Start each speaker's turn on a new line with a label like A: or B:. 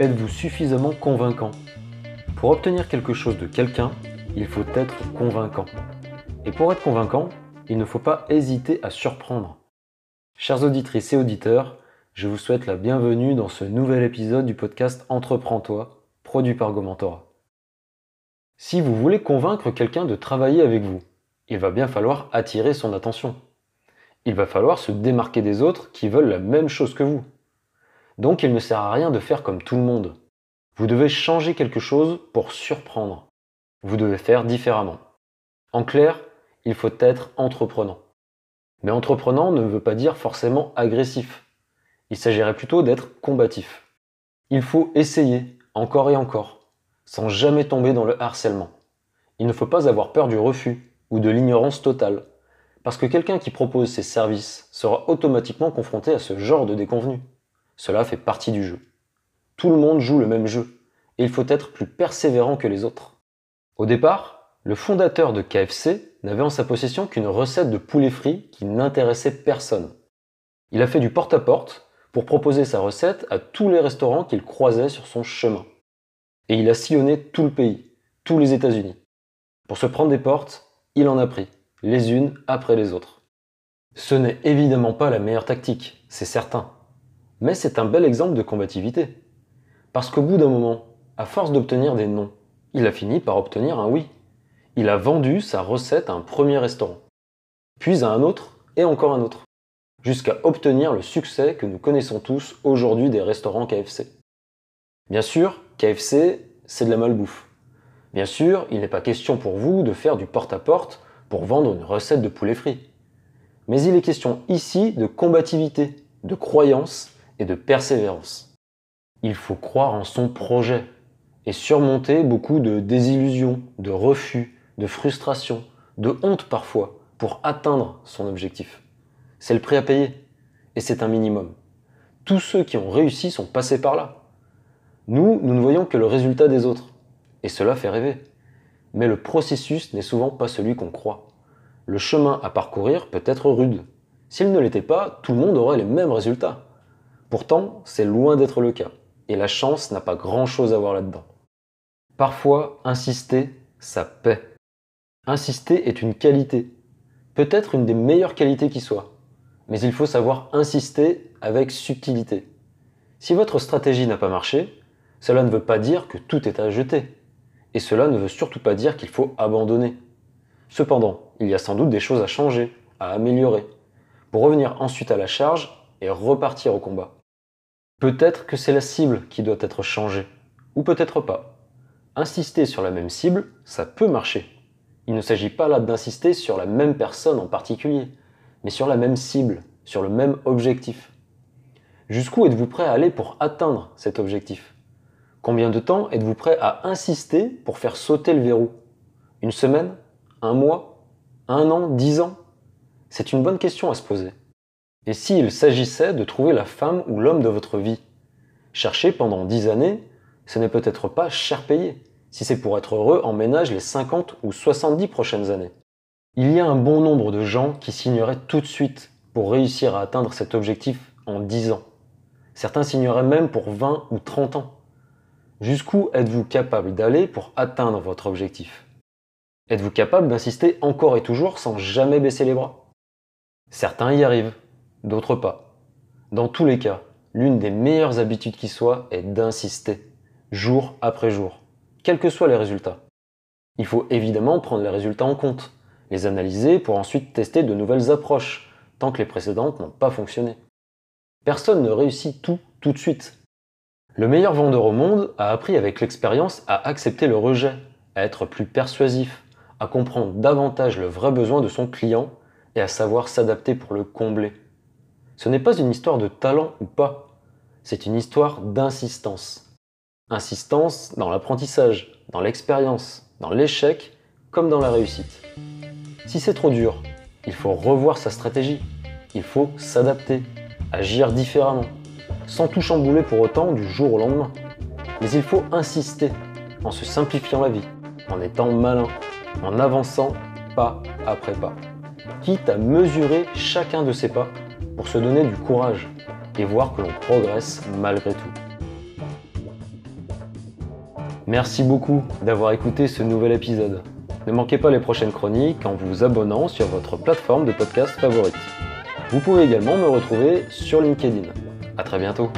A: Êtes-vous suffisamment convaincant? Pour obtenir quelque chose de quelqu'un, il faut être convaincant. Et pour être convaincant, il ne faut pas hésiter à surprendre. Chers auditrices et auditeurs, je vous souhaite la bienvenue dans ce nouvel épisode du podcast Entreprends-toi, produit par Gomentora. Si vous voulez convaincre quelqu'un de travailler avec vous, il va bien falloir attirer son attention. Il va falloir se démarquer des autres qui veulent la même chose que vous. Donc il ne sert à rien de faire comme tout le monde. Vous devez changer quelque chose pour surprendre. Vous devez faire différemment. En clair, il faut être entreprenant. Mais entreprenant ne veut pas dire forcément agressif. Il s'agirait plutôt d'être combatif. Il faut essayer, encore et encore, sans jamais tomber dans le harcèlement. Il ne faut pas avoir peur du refus ou de l'ignorance totale, parce que quelqu'un qui propose ses services sera automatiquement confronté à ce genre de déconvenus. Cela fait partie du jeu. Tout le monde joue le même jeu, et il faut être plus persévérant que les autres. Au départ, le fondateur de KFC n'avait en sa possession qu'une recette de poulet frit qui n'intéressait personne. Il a fait du porte-à-porte pour proposer sa recette à tous les restaurants qu'il croisait sur son chemin. Et il a sillonné tout le pays, tous les États-Unis. Pour se prendre des portes, il en a pris, les unes après les autres. Ce n'est évidemment pas la meilleure tactique, c'est certain mais c'est un bel exemple de combativité. Parce qu'au bout d'un moment, à force d'obtenir des non, il a fini par obtenir un oui. Il a vendu sa recette à un premier restaurant, puis à un autre et encore un autre, jusqu'à obtenir le succès que nous connaissons tous aujourd'hui des restaurants KFC. Bien sûr, KFC, c'est de la malbouffe. Bien sûr, il n'est pas question pour vous de faire du porte-à-porte pour vendre une recette de poulet frit. Mais il est question ici de combativité, de croyance et de persévérance. Il faut croire en son projet et surmonter beaucoup de désillusions, de refus, de frustration, de honte parfois pour atteindre son objectif. C'est le prix à payer et c'est un minimum. Tous ceux qui ont réussi sont passés par là. Nous, nous ne voyons que le résultat des autres et cela fait rêver. Mais le processus n'est souvent pas celui qu'on croit. Le chemin à parcourir peut être rude. S'il ne l'était pas, tout le monde aurait les mêmes résultats. Pourtant, c'est loin d'être le cas, et la chance n'a pas grand-chose à voir là-dedans. Parfois, insister, ça paie. Insister est une qualité, peut-être une des meilleures qualités qui soit, mais il faut savoir insister avec subtilité. Si votre stratégie n'a pas marché, cela ne veut pas dire que tout est à jeter, et cela ne veut surtout pas dire qu'il faut abandonner. Cependant, il y a sans doute des choses à changer, à améliorer, pour revenir ensuite à la charge et repartir au combat. Peut-être que c'est la cible qui doit être changée, ou peut-être pas. Insister sur la même cible, ça peut marcher. Il ne s'agit pas là d'insister sur la même personne en particulier, mais sur la même cible, sur le même objectif. Jusqu'où êtes-vous prêt à aller pour atteindre cet objectif? Combien de temps êtes-vous prêt à insister pour faire sauter le verrou? Une semaine? Un mois? Un an? Dix ans? C'est une bonne question à se poser. Et s'il s'agissait de trouver la femme ou l'homme de votre vie? Chercher pendant dix années, ce n'est peut-être pas cher payé, si c'est pour être heureux en ménage les 50 ou 70 prochaines années. Il y a un bon nombre de gens qui signeraient tout de suite pour réussir à atteindre cet objectif en 10 ans. Certains signeraient même pour 20 ou 30 ans. Jusqu'où êtes-vous capable d'aller pour atteindre votre objectif? Êtes-vous capable d'insister encore et toujours sans jamais baisser les bras? Certains y arrivent, d'autres pas. Dans tous les cas, l'une des meilleures habitudes qui soit est d'insister, jour après jour, quels que soient les résultats. Il faut évidemment prendre les résultats en compte, les analyser pour ensuite tester de nouvelles approches, tant que les précédentes n'ont pas fonctionné. Personne ne réussit tout tout de suite. Le meilleur vendeur au monde a appris avec l'expérience à accepter le rejet, à être plus persuasif, à comprendre davantage le vrai besoin de son client et à savoir s'adapter pour le combler. Ce n'est pas une histoire de talent ou pas, c'est une histoire d'insistance. Insistance dans l'apprentissage, dans l'expérience, dans l'échec, comme dans la réussite. Si c'est trop dur, il faut revoir sa stratégie, il faut s'adapter, agir différemment, sans tout chambouler pour autant du jour au lendemain. Mais il faut insister, en se simplifiant la vie, en étant malin, en avançant pas après pas, quitte à mesurer chacun de ses pas pour se donner du courage et voir que l'on progresse malgré tout. Merci beaucoup d'avoir écouté ce nouvel épisode. Ne manquez pas les prochaines chroniques en vous abonnant sur votre plateforme de podcast favorite. Vous pouvez également me retrouver sur LinkedIn. A très bientôt